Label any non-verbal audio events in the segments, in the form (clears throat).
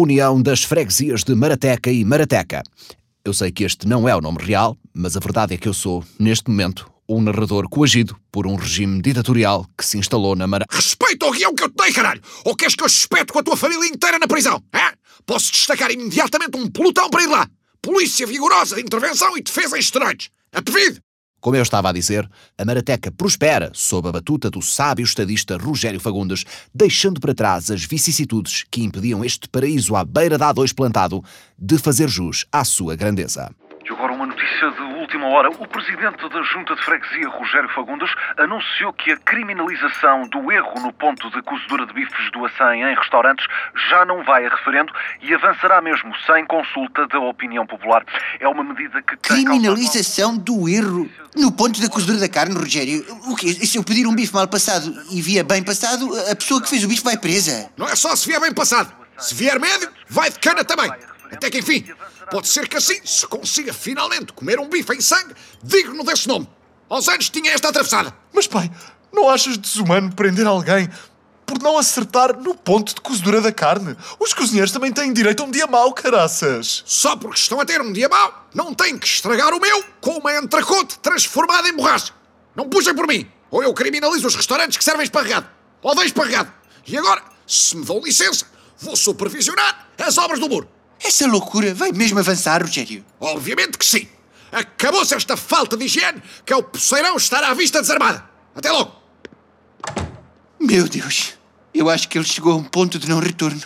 União das Freguesias de Marateca e Marateca. Eu sei que este não é o nome real, mas a verdade é que eu sou, neste momento, um narrador coagido por um regime ditatorial que se instalou na Mara... Respeita o guião que eu te dei, caralho! Ou queres que eu espeto com a tua família inteira na prisão? É? Posso destacar imediatamente um pelotão para ir lá. Polícia vigorosa de intervenção e defesa em esteroides. A pedido! Como eu estava a dizer, a Marateca prospera sob a batuta do sábio estadista Rogério Fagundes, deixando para trás as vicissitudes que impediam este paraíso à beira da A2 plantado de fazer jus à sua grandeza. Notícia de última hora. O presidente da Junta de Freguesia, Rogério Fagundes, anunciou que a criminalização do erro no ponto de cozedura de bifes do Açém em restaurantes já não vai a referendo e avançará mesmo sem consulta da opinião popular. É uma medida que Criminalização do erro no ponto da cozedura da carne, Rogério. O quê? Se eu pedir um bife mal passado e via bem passado, a pessoa que fez o bife vai presa. Não é só se vier bem passado. Se vier médio, vai de cana também. Até que enfim, pode ser que assim se consiga finalmente comer um bife em sangue digno desse nome. Aos anos tinha esta atravessada. Mas pai, não achas desumano prender alguém por não acertar no ponto de cozedura da carne? Os cozinheiros também têm direito a um dia mau, caraças. Só porque estão a ter um dia mau, não têm que estragar o meu com uma entrecote transformada em borracha. Não puxem por mim, ou eu criminalizo os restaurantes que servem esparregado. Ou deixo esparregado. E agora, se me dão licença, vou supervisionar as obras do muro. Essa loucura vai mesmo avançar, Rogério? Obviamente que sim. Acabou-se esta falta de higiene que é o poceirão estar à vista desarmada. Até logo. Meu Deus, eu acho que ele chegou a um ponto de não retorno.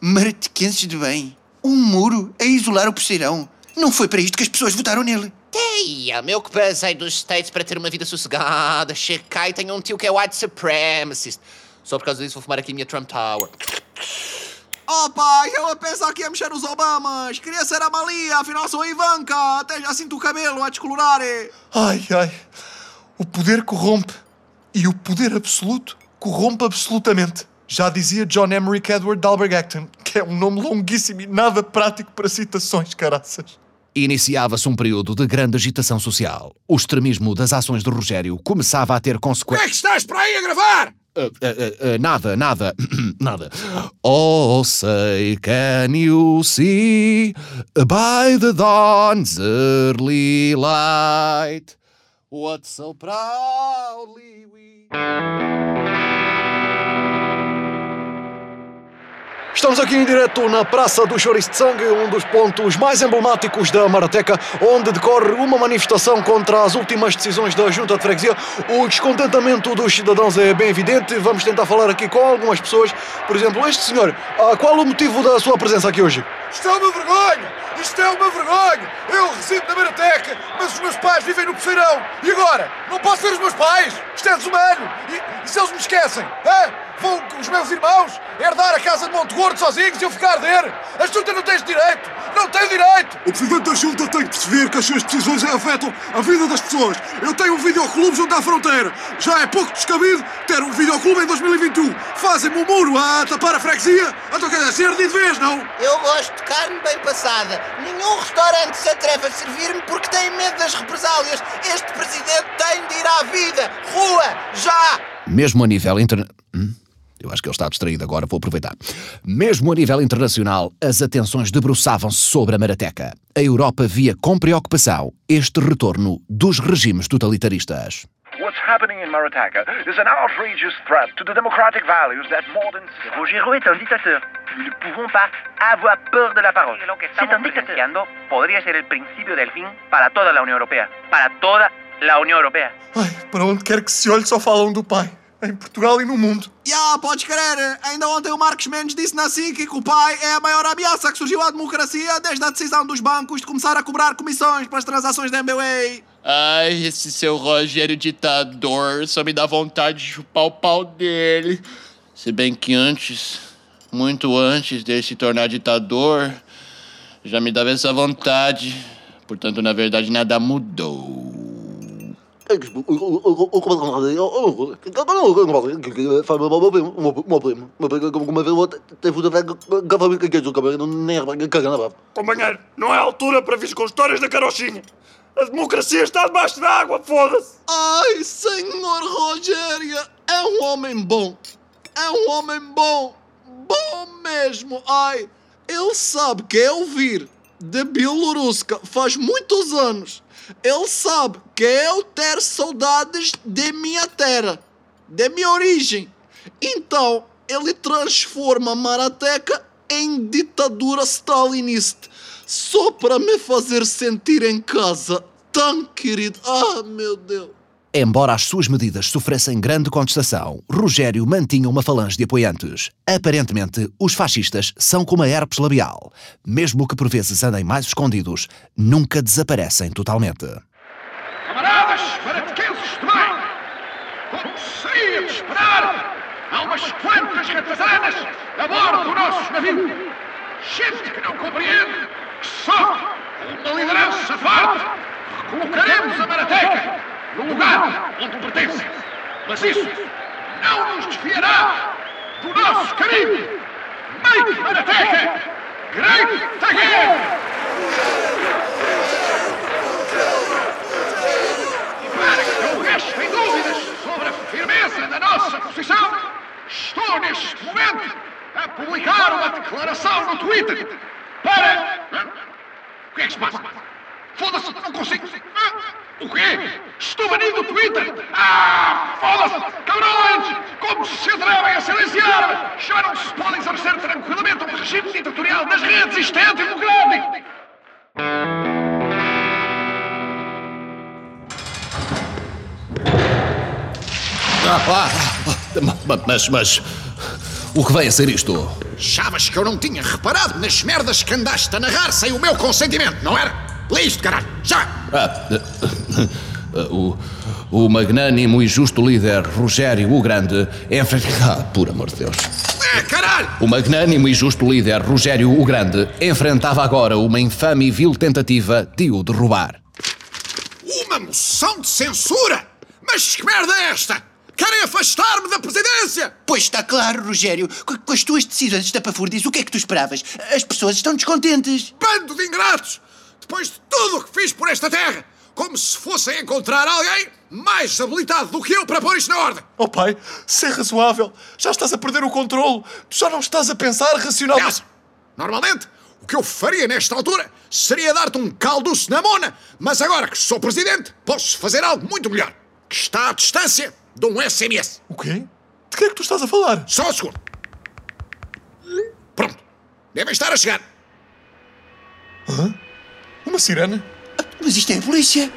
Maratequenses de bem. Um muro a isolar o poceirão. Não foi para isto que as pessoas votaram nele. Ei, meu que basei dos States para ter uma vida sossegada. Chega cá e tenho um tio que é white supremacist. Só por causa disso vou fumar aqui a minha Trump Tower. Oh pai, eu a pensar que ia mexer nos Obamas. Queria ser a Malia, afinal sou a Ivanka. Até já sinto o cabelo a descolorar. Ai, ai. O poder corrompe. E o poder absoluto corrompe absolutamente. Já dizia John Emmerich Edward Dalberg Acton, que é um nome longuíssimo e nada prático para citações, caraças. Iniciava-se um período de grande agitação social. O extremismo das ações de Rogério começava a ter O que é consequências. que estás para aí a gravar? Uh, uh, uh, uh, nada. (clears throat) Oh, say, can you see by the dawn's early light what so proudly we. Estamos aqui em direto na Praça do Sangue, um dos pontos mais emblemáticos da Marateca, onde decorre uma manifestação contra as últimas decisões da Junta de Freguesia. O descontentamento dos cidadãos é bem evidente. Vamos tentar falar aqui com algumas pessoas. Por exemplo, este senhor, ah, qual o motivo da sua presença aqui hoje? Isto é uma vergonha! Isto é uma vergonha! Eu resido na Marateca, mas os meus pais vivem no Poceirão. E agora? Não posso ver os meus pais? Isto é desumano! E, e se eles me esquecem? Hã? Com os meus irmãos herdar a casa de Monte Gordo sozinhos e eu ficar a arder? A Junta não tem direito! Não tem direito! O Presidente da Junta tem que perceber que as suas decisões afetam a vida das pessoas. Eu tenho um videoclube junto à fronteira. Já é pouco descabido ter um videoclube em 2021. Fazem-me um muro a tapar a freguesia. Então quer dizer, ser de vez, não? Eu gosto de carne bem passada. Nenhum restaurante se atreve a servir-me porque tem medo das represálias. Este presidente tem de ir à vida. Rua, já! Mesmo a nível interna... Hum? Eu acho que ele está distraído agora, vou aproveitar. Mesmo a nível internacional, as atenções debruçavam-se sobre a Marateca. A Europa via com preocupação este retorno dos regimes totalitaristas. What's happening in Marataka is an outrageous threat to the democratic values that modern Rogero est un dictateur. Nous ne pouvons pas avoir peur de la parole. C'est un dictateur. podría ser el principio del fin para toda la Unión Europea. Para toda la Unión Europea. Ai, para onde quer que se olhe, só falam do pai. Em Portugal e no mundo. Já, podes crer. Ainda ontem o Marcos Mendes disse na SIC que o pai é a maior ameaça que surgiu à democracia desde a decisão dos bancos de começar a cobrar comissões para as transações da MBWay. Ai, esse seu Rogério ditador só me dá vontade de chupar o pau dele. Se bem que antes, muito antes dele se tornar ditador, já me dava essa vontade. Portanto, na verdade, nada mudou. Companheiro, não é altura para vir com histórias da carochinha. A democracia está debaixo da água, foda-se. Ai, senhor Rogério, é um homem bom. É um homem bom. Bom mesmo. Ai, Ele sabe que é ouvir de Bielorrússia faz muitos anos. Ele sabe que eu ter saudades de minha terra, de minha origem. Então, ele transforma Marateca em ditadura stalinista só para me fazer sentir em casa. Tão querido. Ah, meu Deus. Embora as suas medidas sofressem grande contestação, Rogério mantinha uma falange de apoiantes. Aparentemente, os fascistas são como a herpes labial. Mesmo que por vezes andem mais escondidos, nunca desaparecem totalmente. Camaradas maratequenses de bem, como seria de esperar, há umas quantas ratazanas a bordo do nosso navio. Gente que não compreende que só uma liderança forte recolocaremos a Marateca no lugar onde pertence. Mas isso não nos desviará do nosso caminho. Make Marateca great again! E para que não restem dúvidas sobre a firmeza da nossa posição, estou neste momento a publicar uma declaração no Twitter para. O que é que se passa? Foda-se, não consigo. O quê? Estou banido do Twitter? Ah, foda-se! Cabrões! Como se atrevem a silenciar? Já não se pode exercer tranquilamente um regime ditatorial nas redes, isto é antidemocrático! Ah, ah, mas, mas. O que vem a ser isto? Achavas que eu não tinha reparado nas merdas que andaste a narrar sem o meu consentimento, não era? Lê isto, caralho! Já! Ah, (laughs) o, o magnânimo e justo líder Rogério o Grande enfrenta. Ah, por amor de Deus. É, caralho! O magnânimo e justo líder Rogério o Grande enfrentava agora uma infame e vil tentativa de o derrubar. Uma moção de censura? Mas que merda é esta? Querem afastar-me da presidência? Pois está claro, Rogério. Com, com as tuas decisões estapafúrdias, o que é que tu esperavas? As pessoas estão descontentes. Bando de ingratos! Depois de tudo o que fiz por esta terra, como se fossem encontrar alguém mais habilitado do que eu para pôr isto na ordem. Oh pai, ser razoável. Já estás a perder o controle. Tu já não estás a pensar racionalmente. Normalmente, o que eu faria nesta altura seria dar-te um caldoço na mona, mas agora que sou presidente, posso fazer algo muito melhor. Que está à distância de um SMS. O quê? De que é que tu estás a falar? Só um segundo. Pronto. Devem estar a chegar. Hã? Uma sirene? Mas isto é a polícia.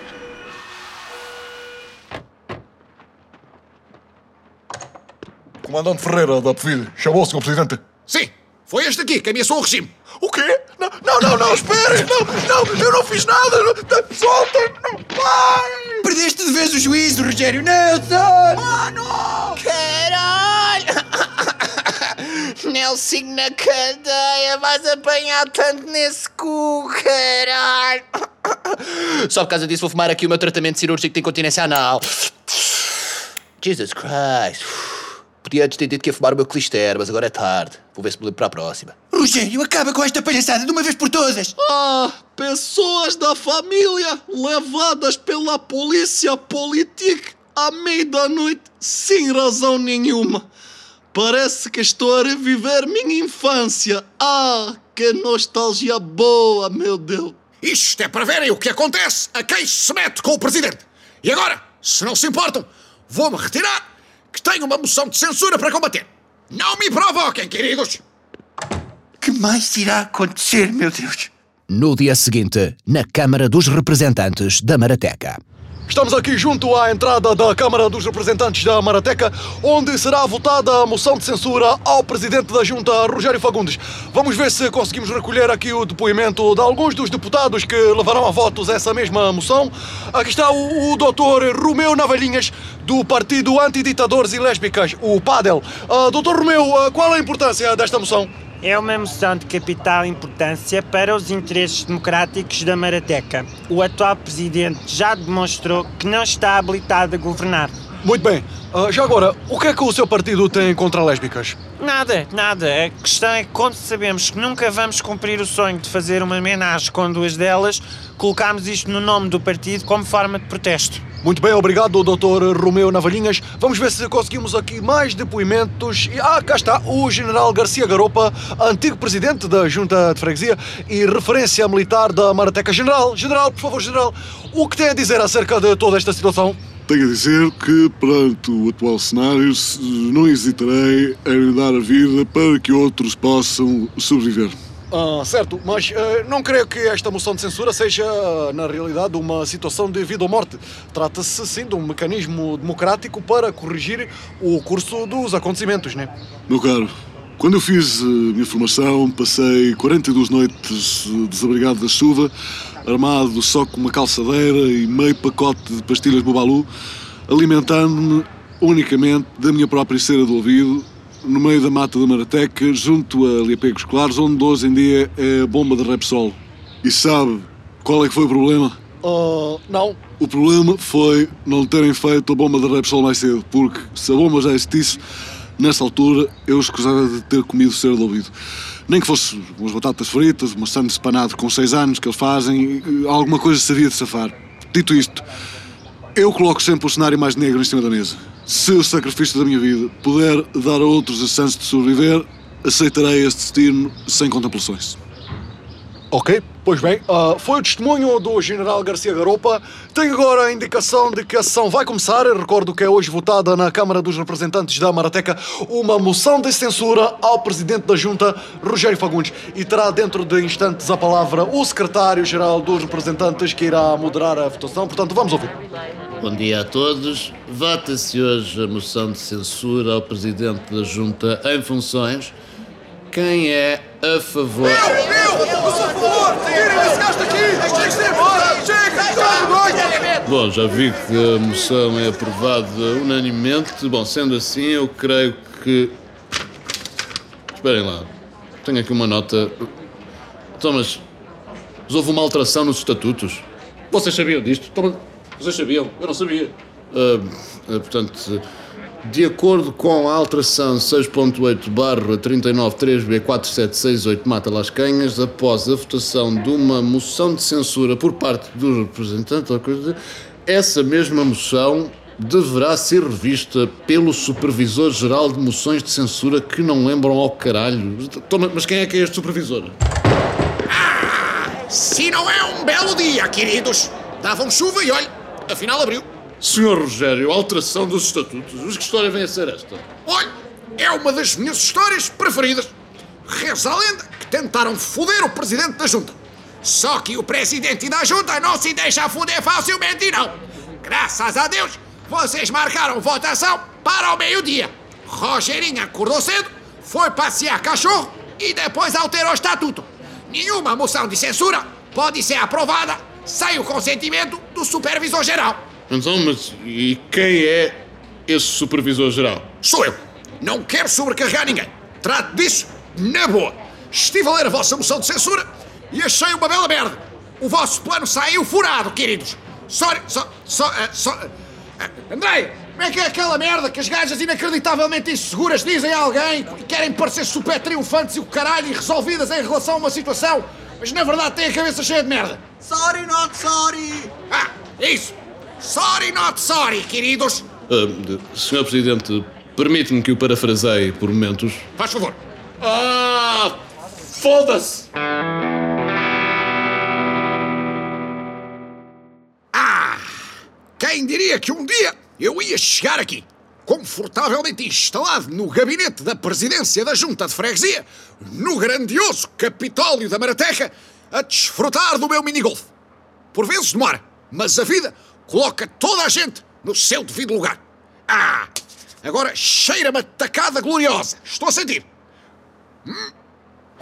Comandante Ferreira da PVI chamou o Sr. Presidente. Sim, foi este aqui que ameaçou o regime. O quê? Não, não, não, não esperem! Não, não, eu não fiz nada! Pai! Perdeste de vez o juízo, Rogério Nelson! Mano! Caralho! Nelson na cadeia, vais apanhar tanto nesse cu, caralho! Só por causa disso vou fumar aqui o meu tratamento cirúrgico de incontinência anal. Jesus Christ. Podia antes ter dito que ia fumar o meu clister, mas agora é tarde. Vou ver se me lembro para a próxima. Rogério, acaba com esta palhaçada de uma vez por todas! Ah, pessoas da família levadas pela polícia política à meia da noite sem razão nenhuma. Parece que estou a reviver minha infância. Ah, que nostalgia boa, meu Deus. Isto é para verem o que acontece a quem se mete com o presidente. E agora, se não se importam, vou-me retirar, que tenho uma moção de censura para combater. Não me provoquem, queridos! Que mais irá acontecer, meu Deus? No dia seguinte, na Câmara dos Representantes da Marateca. Estamos aqui junto à entrada da Câmara dos Representantes da Marateca, onde será votada a moção de censura ao Presidente da Junta, Rogério Fagundes. Vamos ver se conseguimos recolher aqui o depoimento de alguns dos deputados que levarão a votos essa mesma moção. Aqui está o, o Dr. Romeu Navalhinhas, do Partido Antiditadores e Lésbicas, o PADEL. Uh, Dr. Romeu, uh, qual a importância desta moção? É uma moção de capital importância para os interesses democráticos da Marateca. O atual presidente já demonstrou que não está habilitado a governar. Muito bem. Uh, já agora, o que é que o seu partido tem contra lésbicas? Nada, nada. A questão é que quando sabemos que nunca vamos cumprir o sonho de fazer uma homenagem com duas delas, colocámos isto no nome do partido como forma de protesto. Muito bem, obrigado, Dr. Romeu Navalhinhas. Vamos ver se conseguimos aqui mais depoimentos. Ah, cá está o General Garcia Garopa, antigo presidente da Junta de Freguesia e referência militar da Marateca. General, General, por favor, General, o que tem a dizer acerca de toda esta situação? Tenho a dizer que, perante o atual cenário, não hesitarei em dar a vida para que outros possam sobreviver. Ah, certo, mas uh, não creio que esta moção de censura seja, na realidade, uma situação de vida ou morte. Trata-se, sim, de um mecanismo democrático para corrigir o curso dos acontecimentos, né? Meu caro, quando eu fiz a minha formação, passei 42 noites desabrigado da chuva, armado só com uma calçadeira e meio pacote de pastilhas Bubalu, alimentando-me unicamente da minha própria cera do ouvido, no meio da mata da Marateca, junto a Liapegos Claros, onde hoje em dia é a bomba de Repsol. E sabe qual é que foi o problema? Uh, não. O problema foi não terem feito a bomba de Repsol mais cedo, porque se a bomba já existisse, nessa altura eu escusava de ter comido cera do ouvido. Nem que fosse umas batatas fritas, uma sangue espanado com 6 anos que eles fazem, alguma coisa seria de safar. Dito isto, eu coloco sempre o cenário mais negro em cima da mesa. Se o sacrifício da minha vida puder dar a outros a chance de sobreviver, aceitarei este destino sem contemplações. Ok, pois bem, uh, foi o testemunho do General Garcia Garopa. Tenho agora a indicação de que a sessão vai começar. Eu recordo que é hoje votada na Câmara dos Representantes da Marateca uma moção de censura ao Presidente da Junta, Rogério Fagundes. E terá dentro de instantes a palavra o Secretário-Geral dos Representantes que irá moderar a votação. Portanto, vamos ouvir. Bom dia a todos. Vota-se hoje a moção de censura ao Presidente da Junta em funções. Quem é a favor? Eu! Eu! Eu sou a favor! Tirem esse gajo daqui! Deixem-se embora! Chega! Está Bom, já vi que a moção é aprovada unanimemente. Bom, sendo assim, eu creio que. Esperem lá. Tenho aqui uma nota. Thomas, houve uma alteração nos estatutos. Vocês sabiam disto? Thomas, vocês sabiam? Eu não sabia. Uh, portanto, de acordo com a alteração 6.8 barra 393B4768 Mata Las Canhas, após a votação de uma moção de censura por parte do representante, essa mesma moção deverá ser revista pelo Supervisor-Geral de Moções de Censura que não lembram ao caralho. Toma, mas quem é que é este supervisor? Ah, se não é um belo dia, queridos. Davam chuva e olha, afinal abriu. Senhor Rogério, alteração dos estatutos. Mas que história vem a ser esta? Olha, é uma das minhas histórias preferidas. Reza a lenda que tentaram foder o presidente da junta. Só que o presidente da junta não se deixa foder facilmente, não. Graças a Deus, vocês marcaram votação para o meio-dia. Rogerinho acordou cedo, foi passear cachorro e depois alterou o estatuto. Nenhuma moção de censura pode ser aprovada sem o consentimento do supervisor-geral. Então, mas e quem é esse supervisor-geral? Sou eu. Não quero sobrecarregar ninguém. Trato disso na boa. Estive a ler a vossa moção de censura e achei uma bela merda. O vosso plano saiu furado, queridos. Sorry, só, só, uh, só... Uh, Andrei, como é que é aquela merda que as gajas inacreditavelmente inseguras dizem a alguém e querem parecer super triunfantes e o caralho e resolvidas em relação a uma situação, mas na verdade têm a cabeça cheia de merda? Sorry, not sorry. Ah, isso. Sorry, not sorry, queridos. Uh, senhor Presidente, permite-me que o parafraseie por momentos. Faz favor. Ah, foda-se! Ah, quem diria que um dia eu ia chegar aqui, confortavelmente instalado no gabinete da presidência da Junta de Freguesia, no grandioso Capitólio da Marateca, a desfrutar do meu minigolf. Por vezes demora, mas a vida coloca toda a gente no seu devido lugar. Ah, agora cheira-me a tacada gloriosa. Estou a sentir. Hum.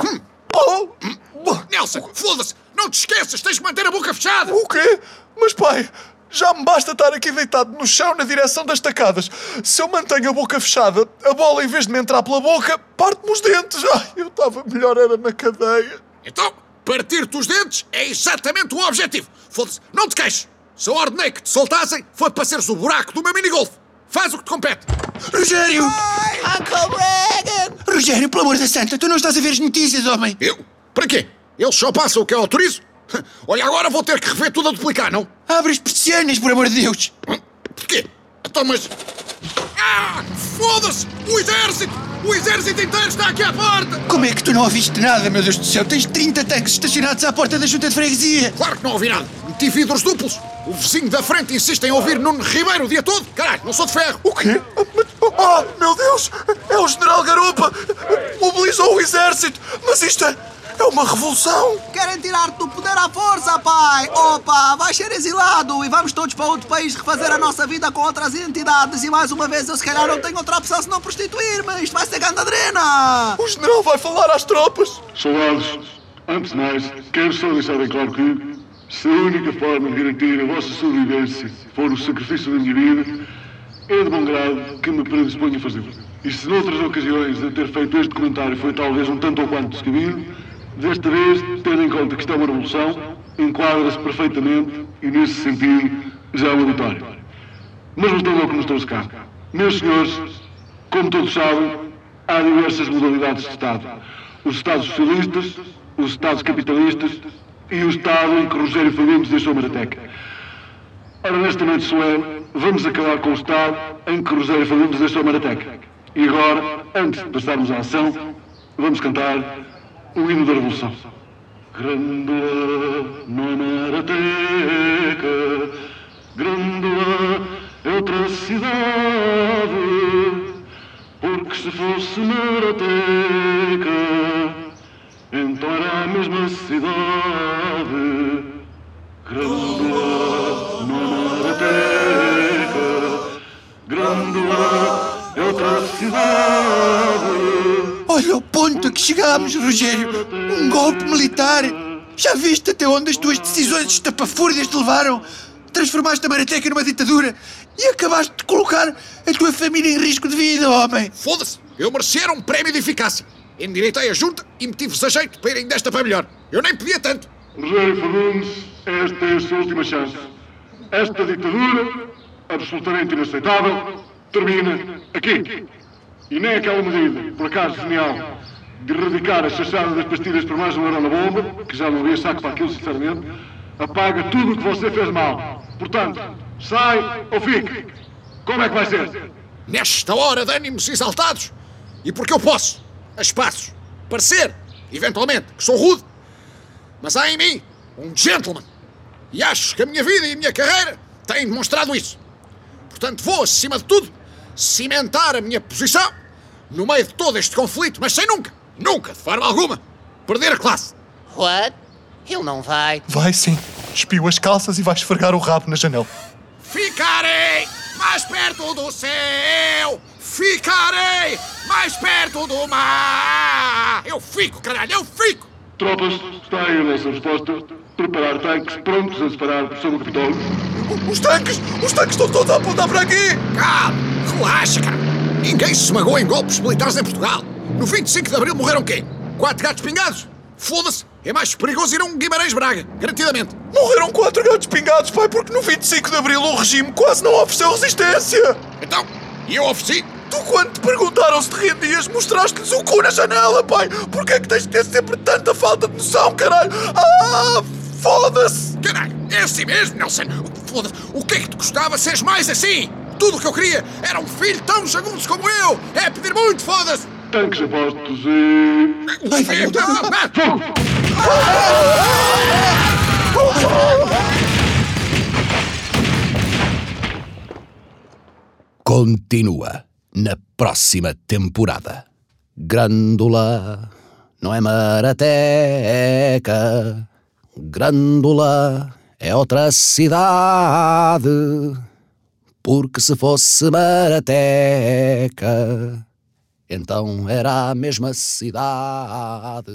Hum. Oh. Hum. Nelson, foda-se! Não te esqueças, tens de manter a boca fechada! O quê? Mas pai, já me basta estar aqui deitado no chão na direção das tacadas. Se eu mantenho a boca fechada, a bola, em vez de me entrar pela boca, parte-me os dentes. Ai, eu estava melhor era na cadeia. Então, partir-te os dentes é exatamente o objetivo. Foda-se, não te queixes. Se eu ordenei que te soltassem, foi para seres o buraco do meu minigolf. Faz o que te compete. Rogério! Uncle Reagan! Rogério, pelo amor da santa, tu não estás a ver as notícias, homem? Eu? Para quê? Eles só passam o que eu autorizo? Olha, agora vou ter que rever tudo a duplicar, não? Abre as persianas, por amor de Deus! Porquê? Então, mas. Ah! Foda-se! O exército! O exército inteiro está aqui à porta! Como é que tu não ouviste nada, meu Deus do céu? Tens 30 tanques estacionados à porta da junta de freguesia! Claro que não ouvi nada! Meti vidros duplos! O vizinho da frente insiste em ouvir Nuno Ribeiro o dia todo! Caralho, não sou de ferro! O quê? Oh, meu Deus! É o General Garupa! Mobilizou o exército! Mas isto é. É uma revolução! Querem tirar-te do poder à força, pai! Opa, vais ser exilado e vamos todos para outro país refazer a nossa vida com outras entidades e mais uma vez eu se calhar não tenho outra opção senão prostituir-me! Isto vai ser gandadrena! O general vai falar às tropas! Soldados, antes de mais, quero só deixar bem claro que se a única forma de garantir a vossa sobrevivência for o sacrifício da minha vida, é de bom grado que me predisponho a fazê-lo. E se noutras ocasiões de ter feito este comentário foi talvez um tanto ou quanto descabido, desta vez, tendo em conta que isto é uma revolução, enquadra-se perfeitamente e, nesse sentido, já é uma vitória. Mas voltando ao que nos trouxe cá. Meus senhores, como todos sabem, há diversas modalidades de Estado. Os Estados socialistas, os Estados capitalistas e o Estado em que Rogério Fagundes deixou Marateca. Ora, nesta noite solene, vamos acabar com o Estado em que Rogério Fagundes deixou Marateca. E agora, antes de passarmos à ação, vamos cantar o hino da Revolução. Grândola não é Marateca, Grândola é outra cidade, porque se fosse Marateca, era a mesma cidade. Grândola é Marateca, Grândola é outra cidade. Olha o ponto a que chegámos, Rogério! Um golpe militar! Já viste até onde as tuas decisões estapafúrdias te levaram? Transformaste a Marateca numa ditadura e acabaste de colocar a tua família em risco de vida, homem! Foda-se! Eu merecia um prémio de eficácia! Endireitei a junta e meti-vos a jeito para irem desta para melhor! Eu nem podia tanto! Rogério Fagundes, esta é a sua última chance. Esta ditadura, absolutamente inaceitável, termina aqui. E nem aquela medida, por acaso genial, de erradicar a chachada das pastilhas por mais um euro na bomba, que já não havia saco para aquilo, sinceramente, apaga tudo o que você fez mal. Portanto, sai ou fique. Como é que vai ser? Nesta hora de ânimos exaltados, e porque eu posso, a espaços, parecer, eventualmente, que sou rude, mas há em mim um gentleman. E acho que a minha vida e a minha carreira têm demonstrado isso. Portanto, vou, acima de tudo, cimentar a minha posição no meio de todo este conflito, mas sem nunca, nunca, de forma alguma, perder a classe. What? Ele não vai. Vai sim. Espiu as calças e vai esfregar o rabo na janela. Ficarei mais perto do céu! Ficarei mais perto do mar! Eu fico, caralho, eu fico! Tropas, está aí a nossa resposta. Preparar tanques prontos a separar sobre o Capitólio. Os tanques! Os tanques estão todos a apontar para aqui! Calma, relaxa, cara. Ninguém se esmagou em golpes militares em Portugal. No 25 de Abril morreram quê? Quatro gatos pingados? Foda-se! É mais perigoso ir a um Guimarães Braga, garantidamente. Morreram quatro gatos pingados, pai, porque no 25 de Abril o regime quase não ofereceu resistência! Então, e eu ofereci? Tu, quando te perguntaram se te rendias, mostraste-lhes o cu na janela, pai! Porquê é que tens de ter sempre tanta falta de noção, caralho? Ah, foda-se! Caralho, é assim mesmo, Nelson? Foda-se, o que é que te custava seres mais assim? Tudo o que eu queria era um filho tão jagunço como eu! É pedir muito, foda-se! Tanques apostos e. Ai, Deus! Continua na próxima temporada. Grândola não é Marateca. Grândola é outra cidade. Porque se fosse Marateca, então era a mesma cidade.